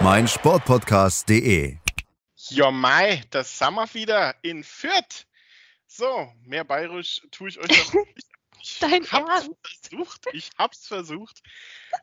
meinsportpodcast.de. Ja, Mai, das sind wir wieder in Fürth. So, mehr bayerisch tue ich euch noch nicht. Ich Dein hab's Ernst? versucht. Ich hab's versucht.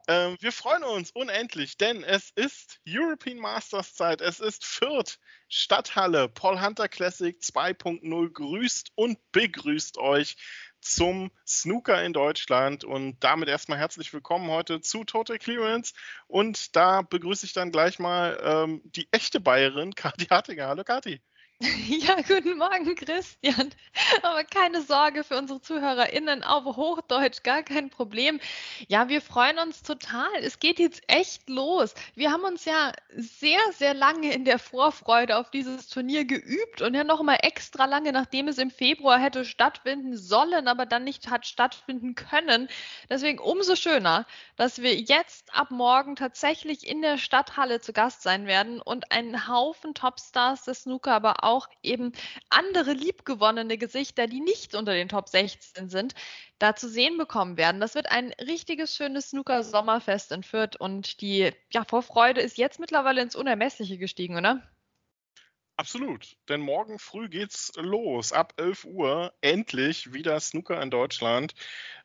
Ähm, wir freuen uns unendlich, denn es ist European Masters Zeit. Es ist Fürth, Stadthalle. Paul Hunter Classic 2.0 grüßt und begrüßt euch zum Snooker in Deutschland. Und damit erstmal herzlich willkommen heute zu Total Clearance. Und da begrüße ich dann gleich mal ähm, die echte Bayerin, Kathi Hartinger. Hallo Kathi. Ja, guten Morgen, Christian. Aber keine Sorge für unsere ZuhörerInnen auf Hochdeutsch, gar kein Problem. Ja, wir freuen uns total. Es geht jetzt echt los. Wir haben uns ja sehr, sehr lange in der Vorfreude auf dieses Turnier geübt und ja noch mal extra lange, nachdem es im Februar hätte stattfinden sollen, aber dann nicht hat stattfinden können. Deswegen umso schöner, dass wir jetzt ab morgen tatsächlich in der Stadthalle zu Gast sein werden und einen Haufen Topstars des Snooker, aber auch eben andere liebgewonnene Gesichter, die nicht unter den Top 16 sind, da zu sehen bekommen werden. Das wird ein richtiges schönes Snooker-Sommerfest in Fürth und die ja, Vorfreude ist jetzt mittlerweile ins Unermessliche gestiegen, oder? Absolut, denn morgen früh geht's los. Ab 11 Uhr endlich wieder Snooker in Deutschland.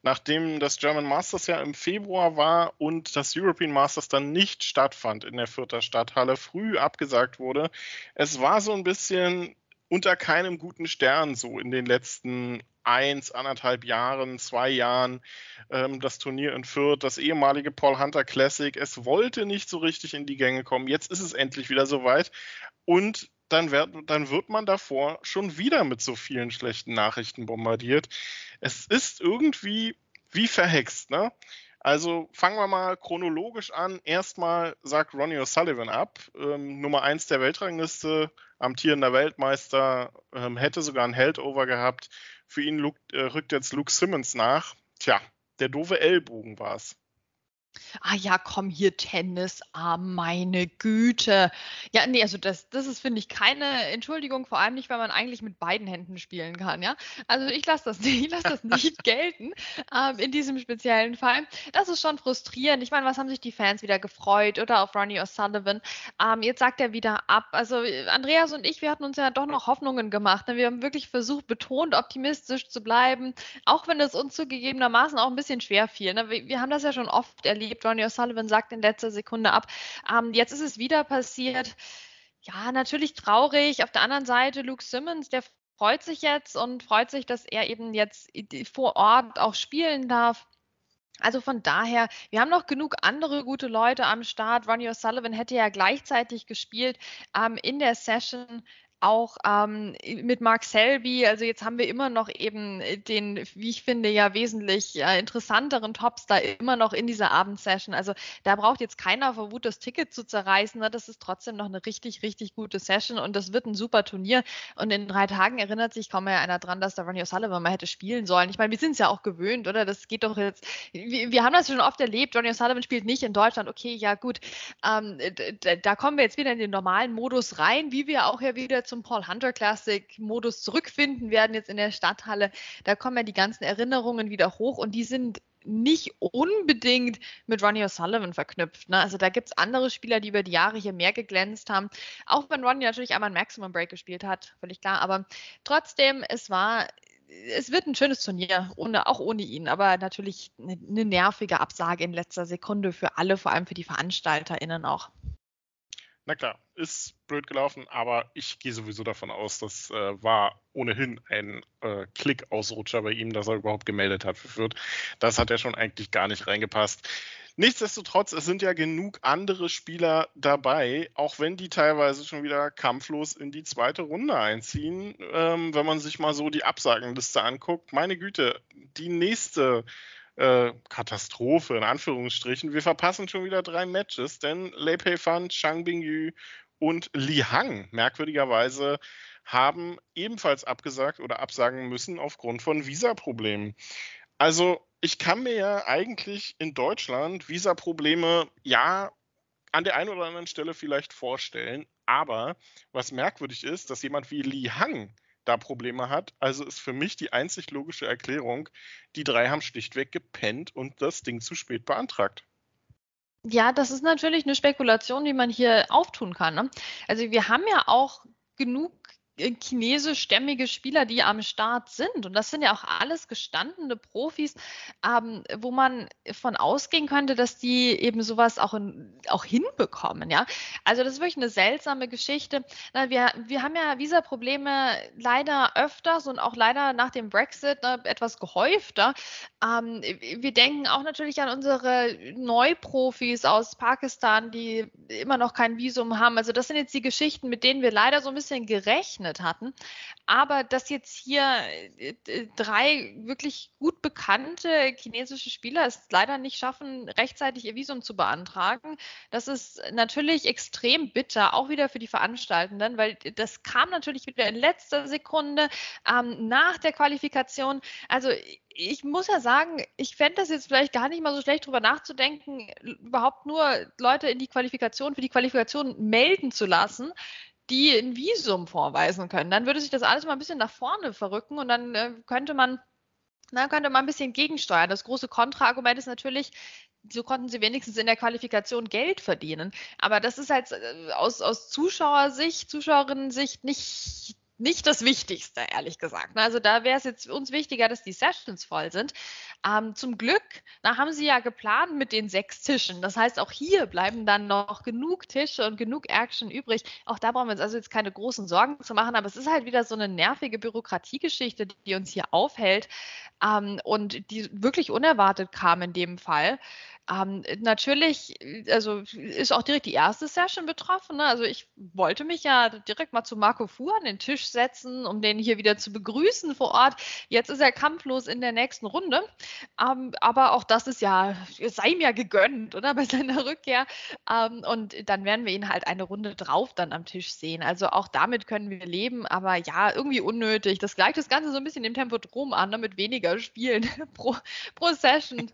Nachdem das German Masters ja im Februar war und das European Masters dann nicht stattfand in der Fürther Stadthalle, früh abgesagt wurde. Es war so ein bisschen unter keinem guten Stern so in den letzten eins, anderthalb Jahren, zwei Jahren ähm, das Turnier in Fürth, das ehemalige Paul Hunter Classic. Es wollte nicht so richtig in die Gänge kommen. Jetzt ist es endlich wieder soweit. Und dann wird, dann wird man davor schon wieder mit so vielen schlechten Nachrichten bombardiert. Es ist irgendwie wie verhext, ne? Also fangen wir mal chronologisch an. Erstmal sagt Ronnie O'Sullivan ab, ähm, Nummer 1 der Weltrangliste, amtierender Weltmeister, ähm, hätte sogar ein Heldover gehabt. Für ihn Luke, äh, rückt jetzt Luke Simmons nach. Tja, der doofe Ellbogen war es. Ah ja, komm hier, Tennis, ah, meine Güte. Ja, nee, also das, das ist, finde ich, keine Entschuldigung, vor allem nicht, weil man eigentlich mit beiden Händen spielen kann, ja. Also ich lasse das, ich lass das nicht gelten ähm, in diesem speziellen Fall. Das ist schon frustrierend. Ich meine, was haben sich die Fans wieder gefreut oder auf Ronnie O'Sullivan? Ähm, jetzt sagt er wieder ab. Also Andreas und ich, wir hatten uns ja doch noch Hoffnungen gemacht. Ne? Wir haben wirklich versucht, betont optimistisch zu bleiben, auch wenn es uns zugegebenermaßen auch ein bisschen schwer fiel. Ne? Wir, wir haben das ja schon oft erlebt. Ronnie O'Sullivan sagt in letzter Sekunde ab. Ähm, jetzt ist es wieder passiert. Ja, natürlich traurig. Auf der anderen Seite Luke Simmons, der freut sich jetzt und freut sich, dass er eben jetzt vor Ort auch spielen darf. Also von daher, wir haben noch genug andere gute Leute am Start. Ronnie O'Sullivan hätte ja gleichzeitig gespielt ähm, in der Session auch ähm, mit Mark Selby, also jetzt haben wir immer noch eben den, wie ich finde, ja wesentlich äh, interessanteren Topstar immer noch in dieser Abendsession. Also da braucht jetzt keiner vor Wut das Ticket zu zerreißen. Ne? Das ist trotzdem noch eine richtig, richtig gute Session und das wird ein super Turnier. Und in drei Tagen erinnert sich kaum mehr einer dran, dass da Ronnie O'Sullivan mal hätte spielen sollen. Ich meine, wir sind es ja auch gewöhnt, oder? Das geht doch jetzt, wir, wir haben das schon oft erlebt. Ronnie O'Sullivan spielt nicht in Deutschland. Okay, ja gut. Ähm, da kommen wir jetzt wieder in den normalen Modus rein, wie wir auch ja wieder zum Paul Hunter Classic Modus zurückfinden werden jetzt in der Stadthalle. Da kommen ja die ganzen Erinnerungen wieder hoch und die sind nicht unbedingt mit Ronnie O'Sullivan verknüpft. Ne? Also da gibt es andere Spieler, die über die Jahre hier mehr geglänzt haben. Auch wenn Ronnie natürlich einmal ein Maximum Break gespielt hat, völlig klar. Aber trotzdem, es war es wird ein schönes Turnier, ohne, auch ohne ihn, aber natürlich eine, eine nervige Absage in letzter Sekunde für alle, vor allem für die VeranstalterInnen auch. Na klar, ist blöd gelaufen, aber ich gehe sowieso davon aus, das äh, war ohnehin ein äh, Klick-Ausrutscher bei ihm, dass er überhaupt gemeldet hat für Fürth. Das hat ja schon eigentlich gar nicht reingepasst. Nichtsdestotrotz, es sind ja genug andere Spieler dabei, auch wenn die teilweise schon wieder kampflos in die zweite Runde einziehen. Ähm, wenn man sich mal so die Absagenliste anguckt, meine Güte, die nächste äh, Katastrophe in Anführungsstrichen. Wir verpassen schon wieder drei Matches, denn Lei Pei Fan, Chang Bingyu und Li Hang, merkwürdigerweise, haben ebenfalls abgesagt oder absagen müssen aufgrund von Visaproblemen. Also ich kann mir ja eigentlich in Deutschland Visaprobleme ja an der einen oder anderen Stelle vielleicht vorstellen, aber was merkwürdig ist, dass jemand wie Li Hang da Probleme hat. Also ist für mich die einzig logische Erklärung, die drei haben schlichtweg gepennt und das Ding zu spät beantragt. Ja, das ist natürlich eine Spekulation, die man hier auftun kann. Ne? Also wir haben ja auch genug chinesischstämmige Spieler, die am Start sind. Und das sind ja auch alles gestandene Profis, ähm, wo man von ausgehen könnte, dass die eben sowas auch, in, auch hinbekommen. Ja? Also das ist wirklich eine seltsame Geschichte. Na, wir, wir haben ja Visa-Probleme leider öfters und auch leider nach dem Brexit ne, etwas gehäufter. Ähm, wir denken auch natürlich an unsere Neuprofis aus Pakistan, die immer noch kein Visum haben. Also das sind jetzt die Geschichten, mit denen wir leider so ein bisschen gerechnet gerechnet hatten. Aber dass jetzt hier äh, drei wirklich gut bekannte chinesische Spieler es leider nicht schaffen, rechtzeitig ihr Visum zu beantragen, das ist natürlich extrem bitter, auch wieder für die Veranstaltenden, weil das kam natürlich wieder in letzter Sekunde ähm, nach der Qualifikation. Also ich muss ja sagen, ich fände das jetzt vielleicht gar nicht mal so schlecht, darüber nachzudenken, überhaupt nur Leute in die Qualifikation, für die Qualifikation melden zu lassen, die ein Visum vorweisen können. Dann würde sich das alles mal ein bisschen nach vorne verrücken und dann äh, könnte man dann könnte man ein bisschen gegensteuern. Das große Kontraargument ist natürlich, so konnten sie wenigstens in der Qualifikation Geld verdienen. Aber das ist halt äh, aus, aus Zuschauersicht, Zuschauerinnen-Sicht nicht nicht das Wichtigste, ehrlich gesagt. Also da wäre es jetzt uns wichtiger, dass die Sessions voll sind. Ähm, zum Glück, da haben sie ja geplant mit den sechs Tischen. Das heißt, auch hier bleiben dann noch genug Tische und genug Action übrig. Auch da brauchen wir uns also jetzt keine großen Sorgen zu machen, aber es ist halt wieder so eine nervige Bürokratiegeschichte, die uns hier aufhält ähm, und die wirklich unerwartet kam in dem Fall. Ähm, natürlich, also ist auch direkt die erste Session betroffen. Ne? Also ich wollte mich ja direkt mal zu Marco Fu an den Tisch setzen, um den hier wieder zu begrüßen vor Ort. Jetzt ist er kampflos in der nächsten Runde. Ähm, aber auch das ist ja, sei ja gegönnt, oder? Bei seiner Rückkehr. Ähm, und dann werden wir ihn halt eine Runde drauf dann am Tisch sehen. Also auch damit können wir leben, aber ja, irgendwie unnötig. Das gleicht das Ganze so ein bisschen dem Tempodrom an, ne? mit weniger Spielen pro, pro Session.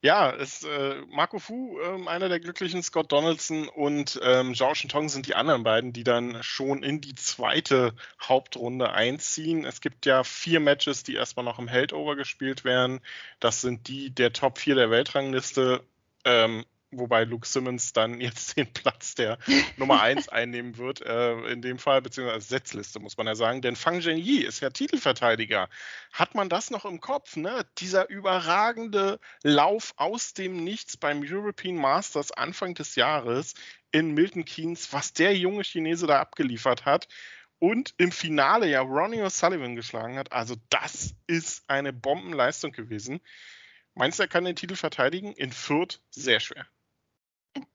Ja, ist äh, Marco Fu, äh, einer der glücklichen, Scott Donaldson und ähm, Zhao Shintong sind die anderen beiden, die dann schon in die zweite Hauptrunde einziehen. Es gibt ja vier Matches, die erstmal noch im Heldover gespielt werden. Das sind die der Top 4 der Weltrangliste. Ähm, wobei Luke Simmons dann jetzt den Platz der Nummer 1 einnehmen wird, äh, in dem Fall, beziehungsweise Setzliste, muss man ja sagen. Denn Fang Zhengyi ist ja Titelverteidiger. Hat man das noch im Kopf, ne? Dieser überragende Lauf aus dem Nichts beim European Masters Anfang des Jahres in Milton Keynes, was der junge Chinese da abgeliefert hat und im Finale ja Ronnie O'Sullivan geschlagen hat. Also das ist eine Bombenleistung gewesen. Meinst du, er kann den Titel verteidigen? In Fürth sehr schwer.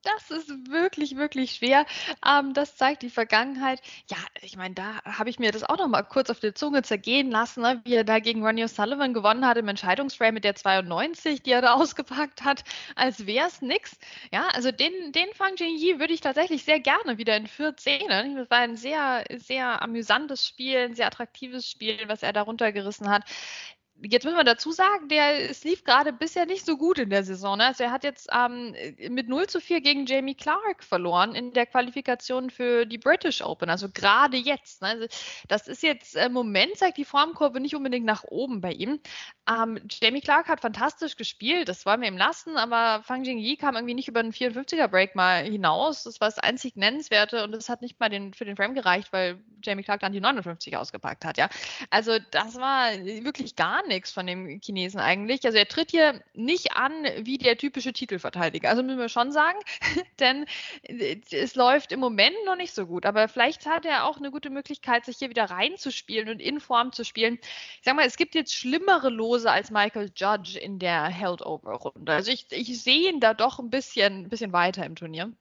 Das ist wirklich, wirklich schwer. Ähm, das zeigt die Vergangenheit. Ja, ich meine, da habe ich mir das auch noch mal kurz auf der Zunge zergehen lassen, ne? wie er da gegen Ronnie O'Sullivan gewonnen hat im Entscheidungsframe mit der 92, die er da ausgepackt hat, als wäre es nix. Ja, also den, den Fang Jingyi würde ich tatsächlich sehr gerne wieder in Fürth sehen. Ne? Das war ein sehr, sehr amüsantes Spiel, ein sehr attraktives Spiel, was er da runtergerissen hat jetzt müssen wir dazu sagen, der es lief gerade bisher nicht so gut in der Saison. Ne? Also er hat jetzt ähm, mit 0 zu 4 gegen Jamie Clark verloren in der Qualifikation für die British Open. Also gerade jetzt. Ne? Also das ist jetzt im Moment zeigt die Formkurve nicht unbedingt nach oben bei ihm. Ähm, Jamie Clark hat fantastisch gespielt, das wollen wir ihm lassen, aber Fang Jingyi kam irgendwie nicht über den 54er Break mal hinaus. Das war das einzig Nennenswerte und es hat nicht mal den, für den Frame gereicht, weil Jamie Clark dann die 59 ausgepackt hat. Ja? Also das war wirklich gar nichts von dem Chinesen eigentlich. Also er tritt hier nicht an wie der typische Titelverteidiger. Also müssen wir schon sagen, denn äh, es läuft im Moment noch nicht so gut. Aber vielleicht hat er auch eine gute Möglichkeit, sich hier wieder reinzuspielen und in Form zu spielen. Ich sag mal, es gibt jetzt schlimmere Lose als Michael Judge in der Held-Over-Runde. Also ich, ich sehe ihn da doch ein bisschen, ein bisschen weiter im Turnier.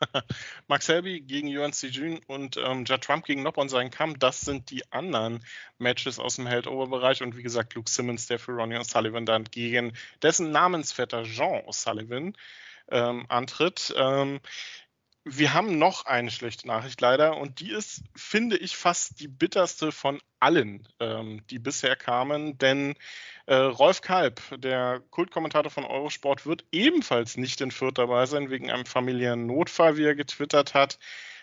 Max Selby gegen Yuan Sijun und ähm, Judd Trump gegen Noppon sein Kamm, das sind die anderen Matches aus dem Held-Over-Bereich. Und wie gesagt, Luke Simmons, der für Ronnie O'Sullivan dann gegen dessen Namensvetter Jean O'Sullivan ähm, antritt. Ähm, wir haben noch eine schlechte Nachricht leider und die ist, finde ich, fast die bitterste von allen, ähm, die bisher kamen, denn äh, Rolf Kalb, der Kultkommentator von Eurosport, wird ebenfalls nicht in Fürth dabei sein, wegen einem familiären Notfall, wie er getwittert hat.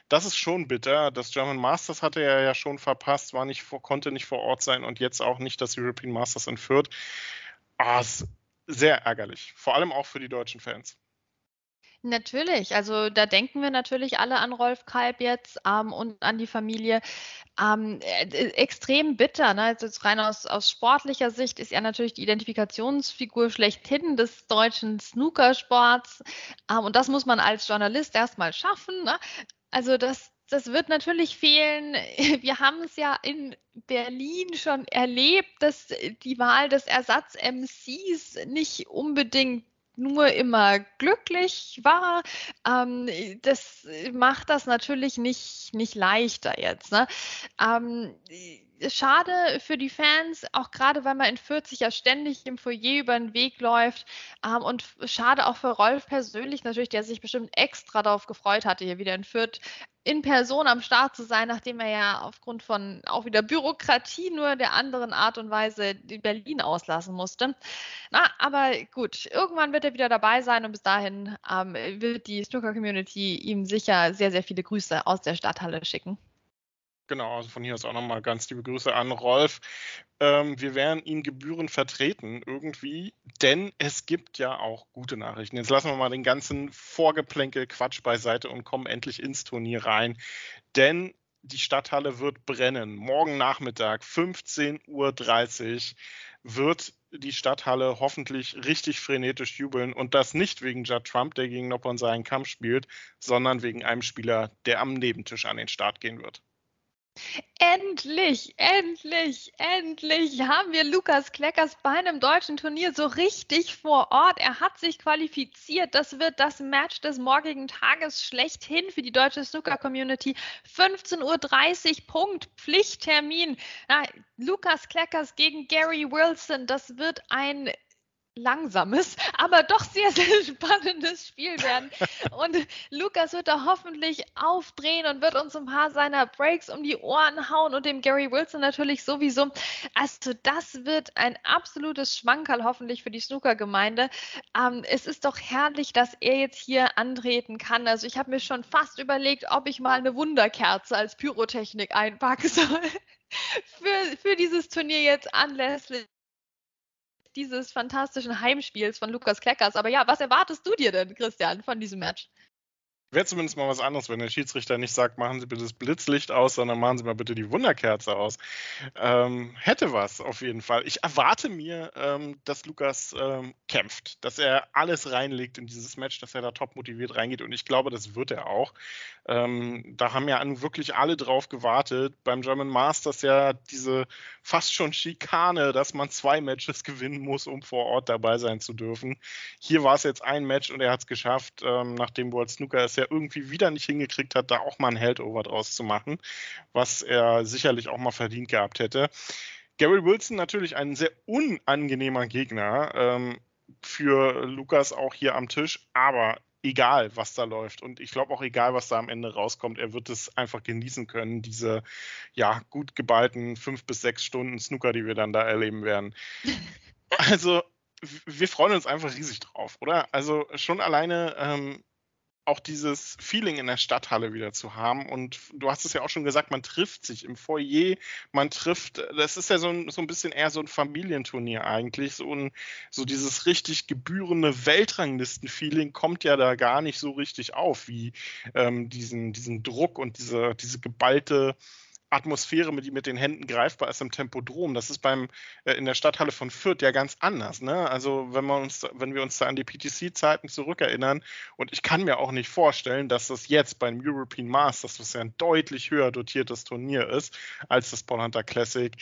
Das ist schon bitter. Das German Masters hatte er ja schon verpasst, war nicht vor, konnte nicht vor Ort sein und jetzt auch nicht das European Masters in Fürth. Ah, sehr ärgerlich, vor allem auch für die deutschen Fans. Natürlich, also da denken wir natürlich alle an Rolf Kalb jetzt ähm, und an die Familie. Ähm, äh, extrem bitter, ne? also rein aus, aus sportlicher Sicht ist er natürlich die Identifikationsfigur schlechthin des deutschen Snookersports. Ähm, und das muss man als Journalist erstmal schaffen. Ne? Also das, das wird natürlich fehlen. Wir haben es ja in Berlin schon erlebt, dass die Wahl des Ersatz-MCs nicht unbedingt nur immer glücklich war. Ähm, das macht das natürlich nicht, nicht leichter jetzt. Ne? Ähm, schade für die Fans, auch gerade weil man in 40 ja ständig im Foyer über den Weg läuft. Ähm, und schade auch für Rolf persönlich natürlich, der sich bestimmt extra darauf gefreut hatte, hier wieder in Fürth in Person am Start zu sein, nachdem er ja aufgrund von auch wieder Bürokratie nur der anderen Art und Weise Berlin auslassen musste. Na, aber gut, irgendwann wird er wieder dabei sein und bis dahin ähm, wird die Snooker-Community ihm sicher sehr, sehr viele Grüße aus der Stadthalle schicken. Genau, also von hier aus auch nochmal ganz liebe Grüße an Rolf. Ähm, wir werden ihn gebührend vertreten irgendwie, denn es gibt ja auch gute Nachrichten. Jetzt lassen wir mal den ganzen Vorgeplänkel Quatsch beiseite und kommen endlich ins Turnier rein. Denn die Stadthalle wird brennen. Morgen Nachmittag, 15.30 Uhr, wird die Stadthalle hoffentlich richtig frenetisch jubeln und das nicht wegen Judd Trump, der gegen Noppon seinen Kampf spielt, sondern wegen einem Spieler, der am Nebentisch an den Start gehen wird. Endlich, endlich, endlich haben wir Lukas Kleckers bei einem deutschen Turnier so richtig vor Ort. Er hat sich qualifiziert. Das wird das Match des morgigen Tages schlechthin für die deutsche Snooker-Community. 15.30 Uhr, Punkt, Pflichttermin. Na, Lukas Kleckers gegen Gary Wilson. Das wird ein langsames, aber doch sehr, sehr spannendes Spiel werden. Und Lukas wird da hoffentlich aufdrehen und wird uns ein paar seiner Breaks um die Ohren hauen und dem Gary Wilson natürlich sowieso. Also das wird ein absolutes Schmankerl hoffentlich für die Snooker-Gemeinde. Ähm, es ist doch herrlich, dass er jetzt hier antreten kann. Also ich habe mir schon fast überlegt, ob ich mal eine Wunderkerze als Pyrotechnik einpacken soll. für, für dieses Turnier jetzt anlässlich dieses fantastischen Heimspiels von Lukas Kleckers. Aber ja, was erwartest du dir denn, Christian, von diesem Match? Wäre zumindest mal was anderes, wenn der Schiedsrichter nicht sagt, machen Sie bitte das Blitzlicht aus, sondern machen Sie mal bitte die Wunderkerze aus. Ähm, hätte was auf jeden Fall. Ich erwarte mir, ähm, dass Lukas ähm, kämpft, dass er alles reinlegt in dieses Match, dass er da top motiviert reingeht und ich glaube, das wird er auch. Ähm, da haben ja wirklich alle drauf gewartet. Beim German Masters ja diese fast schon Schikane, dass man zwei Matches gewinnen muss, um vor Ort dabei sein zu dürfen. Hier war es jetzt ein Match und er hat es geschafft, ähm, nachdem World Snooker es ja irgendwie wieder nicht hingekriegt hat, da auch mal ein Heldover draus zu machen, was er sicherlich auch mal verdient gehabt hätte. Gary Wilson natürlich ein sehr unangenehmer Gegner ähm, für Lukas auch hier am Tisch, aber egal, was da läuft. Und ich glaube auch egal, was da am Ende rauskommt, er wird es einfach genießen können, diese ja gut geballten fünf bis sechs Stunden Snooker, die wir dann da erleben werden. also wir freuen uns einfach riesig drauf, oder? Also schon alleine ähm, auch dieses Feeling in der Stadthalle wieder zu haben. Und du hast es ja auch schon gesagt, man trifft sich im Foyer, man trifft, das ist ja so ein, so ein bisschen eher so ein Familienturnier eigentlich. So, ein, so dieses richtig gebührende Weltranglisten-Feeling kommt ja da gar nicht so richtig auf, wie ähm, diesen, diesen Druck und diese, diese geballte Atmosphäre, mit, mit den Händen greifbar ist im Tempodrom. Das ist beim äh, in der Stadthalle von Fürth ja ganz anders. Ne? Also wenn wir uns, wenn wir uns da an die PTC-Zeiten zurückerinnern, und ich kann mir auch nicht vorstellen, dass das jetzt beim European Masters, was ja ein deutlich höher dotiertes Turnier ist als das Paul Hunter Classic,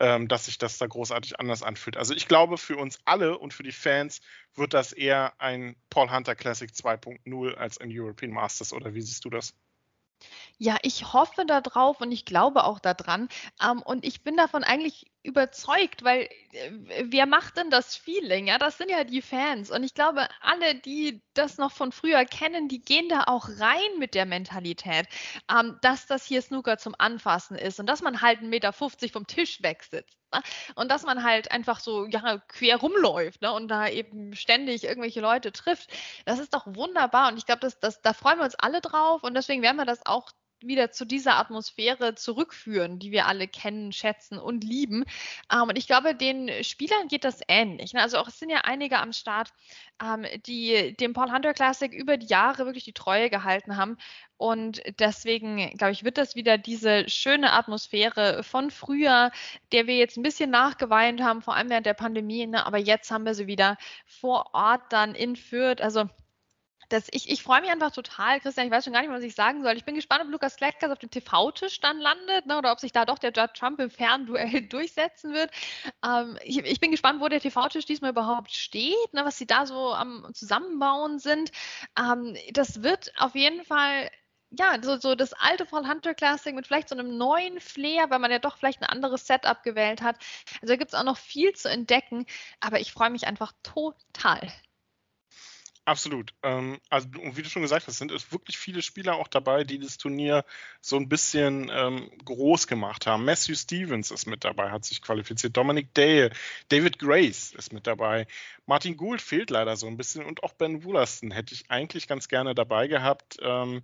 ähm, dass sich das da großartig anders anfühlt. Also ich glaube, für uns alle und für die Fans wird das eher ein Paul Hunter Classic 2.0 als ein European Masters. Oder wie siehst du das? Ja, ich hoffe darauf und ich glaube auch daran. Ähm, und ich bin davon eigentlich überzeugt, weil äh, wer macht denn das Feeling? Ja, das sind ja die Fans. Und ich glaube, alle, die das noch von früher kennen, die gehen da auch rein mit der Mentalität, ähm, dass das hier Snooker zum Anfassen ist und dass man halt 1,50 Meter vom Tisch wegsitzt. Ne? Und dass man halt einfach so ja, quer rumläuft ne? und da eben ständig irgendwelche Leute trifft. Das ist doch wunderbar. Und ich glaube, das, das, da freuen wir uns alle drauf. Und deswegen werden wir das auch wieder zu dieser Atmosphäre zurückführen, die wir alle kennen, schätzen und lieben. Ähm, und ich glaube, den Spielern geht das ähnlich. Ne? Also auch es sind ja einige am Start, ähm, die dem Paul Hunter Classic über die Jahre wirklich die Treue gehalten haben. Und deswegen, glaube ich, wird das wieder diese schöne Atmosphäre von früher, der wir jetzt ein bisschen nachgeweint haben, vor allem während der Pandemie. Ne? Aber jetzt haben wir sie wieder vor Ort dann in Fürth. Also das, ich, ich freue mich einfach total, Christian. Ich weiß schon gar nicht, was ich sagen soll. Ich bin gespannt, ob Lukas Kleckers auf dem TV-Tisch dann landet ne, oder ob sich da doch der Judge Trump im Fernduell durchsetzen wird. Ähm, ich, ich, bin gespannt, wo der TV-Tisch diesmal überhaupt steht, ne, was sie da so am Zusammenbauen sind. Ähm, das wird auf jeden Fall ja, so, so das alte Fall Hunter Classic mit vielleicht so einem neuen Flair, weil man ja doch vielleicht ein anderes Setup gewählt hat. Also da gibt es auch noch viel zu entdecken, aber ich freue mich einfach total. Absolut. Ähm, also, wie du schon gesagt hast, sind es wirklich viele Spieler auch dabei, die das Turnier so ein bisschen ähm, groß gemacht haben. Matthew Stevens ist mit dabei, hat sich qualifiziert. Dominic Dale, David Grace ist mit dabei. Martin Gould fehlt leider so ein bisschen und auch Ben Woolaston hätte ich eigentlich ganz gerne dabei gehabt. Ähm,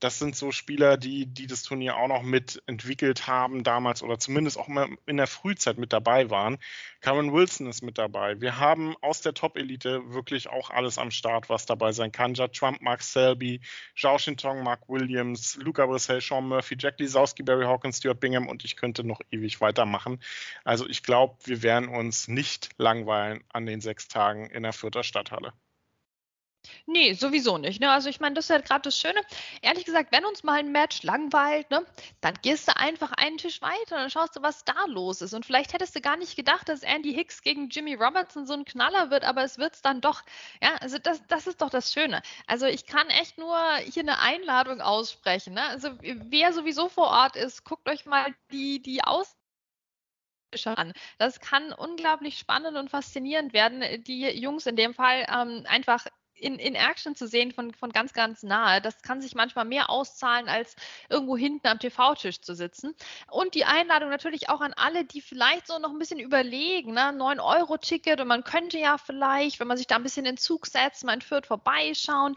das sind so Spieler, die, die das Turnier auch noch mitentwickelt haben damals oder zumindest auch mal in der Frühzeit mit dabei waren. Cameron Wilson ist mit dabei. Wir haben aus der Top-Elite wirklich auch alles am Start, was dabei sein kann. Judd Trump, Mark Selby, Zhao Shintong, Mark Williams, Luca Brissell, Sean Murphy, Jack Lisowski, Barry Hawkins, Stuart Bingham und ich könnte noch ewig weitermachen. Also ich glaube, wir werden uns nicht langweilen an den sechs Tagen in der Fürther Stadthalle. Nee, sowieso nicht. Ne? Also ich meine, das ist ja gerade das Schöne. Ehrlich gesagt, wenn uns mal ein Match langweilt, ne, dann gehst du einfach einen Tisch weiter und dann schaust du, was da los ist. Und vielleicht hättest du gar nicht gedacht, dass Andy Hicks gegen Jimmy Robertson so ein Knaller wird, aber es wird es dann doch. Ja, also das, das ist doch das Schöne. Also ich kann echt nur hier eine Einladung aussprechen. Ne? Also wer sowieso vor Ort ist, guckt euch mal die, die Aus an. Das kann unglaublich spannend und faszinierend werden. Die Jungs in dem Fall ähm, einfach in, in Action zu sehen von, von ganz, ganz nahe. Das kann sich manchmal mehr auszahlen, als irgendwo hinten am TV-Tisch zu sitzen. Und die Einladung natürlich auch an alle, die vielleicht so noch ein bisschen überlegen, ne? 9-Euro-Ticket und man könnte ja vielleicht, wenn man sich da ein bisschen in Zug setzt, mal in Fürth vorbeischauen.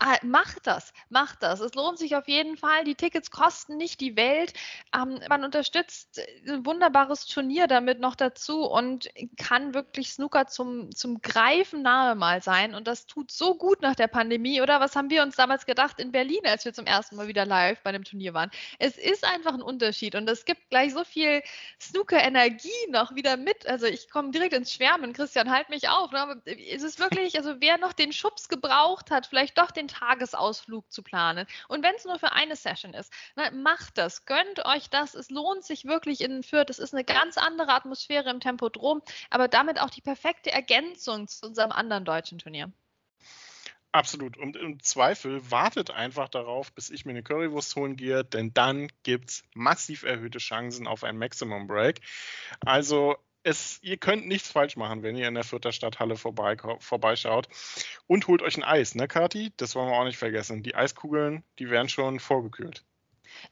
Äh, macht das, macht das. Es lohnt sich auf jeden Fall. Die Tickets kosten nicht die Welt. Ähm, man unterstützt ein wunderbares Turnier damit noch dazu und kann wirklich Snooker zum, zum Greifen nahe mal sein. Und das tut so gut nach der Pandemie, oder? Was haben wir uns damals gedacht in Berlin, als wir zum ersten Mal wieder live bei dem Turnier waren? Es ist einfach ein Unterschied und es gibt gleich so viel Snooker-Energie noch wieder mit. Also ich komme direkt ins Schwärmen. Christian, halt mich auf. Ne? Es ist wirklich, also wer noch den Schubs gebraucht hat, vielleicht doch den Tagesausflug zu planen. Und wenn es nur für eine Session ist, ne, macht das, gönnt euch das. Es lohnt sich wirklich in Fürth. Es ist eine ganz andere Atmosphäre im Tempodrom, aber damit auch die perfekte Ergänzung zu unserem anderen deutschen Turnier. Absolut. Und im Zweifel wartet einfach darauf, bis ich mir eine Currywurst holen gehe, denn dann gibt es massiv erhöhte Chancen auf ein Maximum Break. Also es, ihr könnt nichts falsch machen, wenn ihr in der Fürther Stadthalle vorbei, vorbeischaut. Und holt euch ein Eis, ne, Kati? Das wollen wir auch nicht vergessen. Die Eiskugeln, die werden schon vorgekühlt.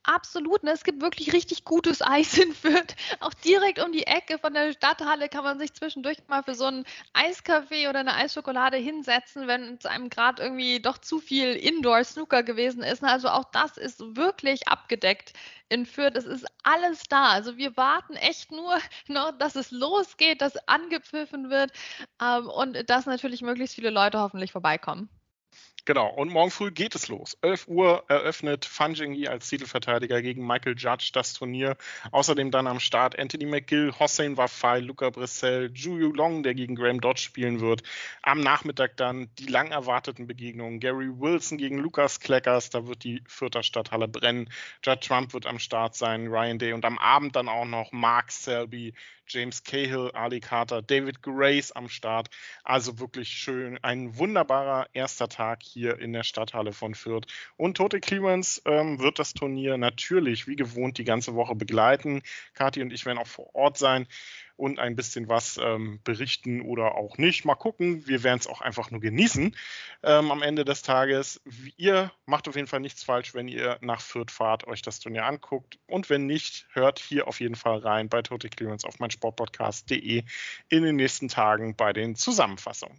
Absolut, ne? es gibt wirklich richtig gutes Eis in Fürth. Auch direkt um die Ecke von der Stadthalle kann man sich zwischendurch mal für so einen Eiskaffee oder eine Eisschokolade hinsetzen, wenn es einem gerade irgendwie doch zu viel Indoor-Snooker gewesen ist. Also auch das ist wirklich abgedeckt in Fürth. Es ist alles da. Also wir warten echt nur noch, dass es losgeht, dass angepfiffen wird ähm, und dass natürlich möglichst viele Leute hoffentlich vorbeikommen. Genau, und morgen früh geht es los. 11 Uhr eröffnet Fanjingi als Titelverteidiger gegen Michael Judge das Turnier. Außerdem dann am Start Anthony McGill, Hossein Wafai, Luca Brissell, Juju Long, der gegen Graham Dodge spielen wird. Am Nachmittag dann die lang erwarteten Begegnungen. Gary Wilson gegen Lukas Kleckers, da wird die Vierter Stadthalle brennen. Judd Trump wird am Start sein, Ryan Day und am Abend dann auch noch Mark Selby, James Cahill, Ali Carter, David Grace am Start. Also wirklich schön. Ein wunderbarer erster Tag hier in der Stadthalle von Fürth. Und Tote Clemens ähm, wird das Turnier natürlich wie gewohnt die ganze Woche begleiten. Kathi und ich werden auch vor Ort sein und ein bisschen was ähm, berichten oder auch nicht. Mal gucken. Wir werden es auch einfach nur genießen ähm, am Ende des Tages. Ihr macht auf jeden Fall nichts falsch, wenn ihr nach Fürth fahrt, euch das Turnier anguckt. Und wenn nicht, hört hier auf jeden Fall rein bei Total Clearance auf meinsportpodcast.de in den nächsten Tagen bei den Zusammenfassungen.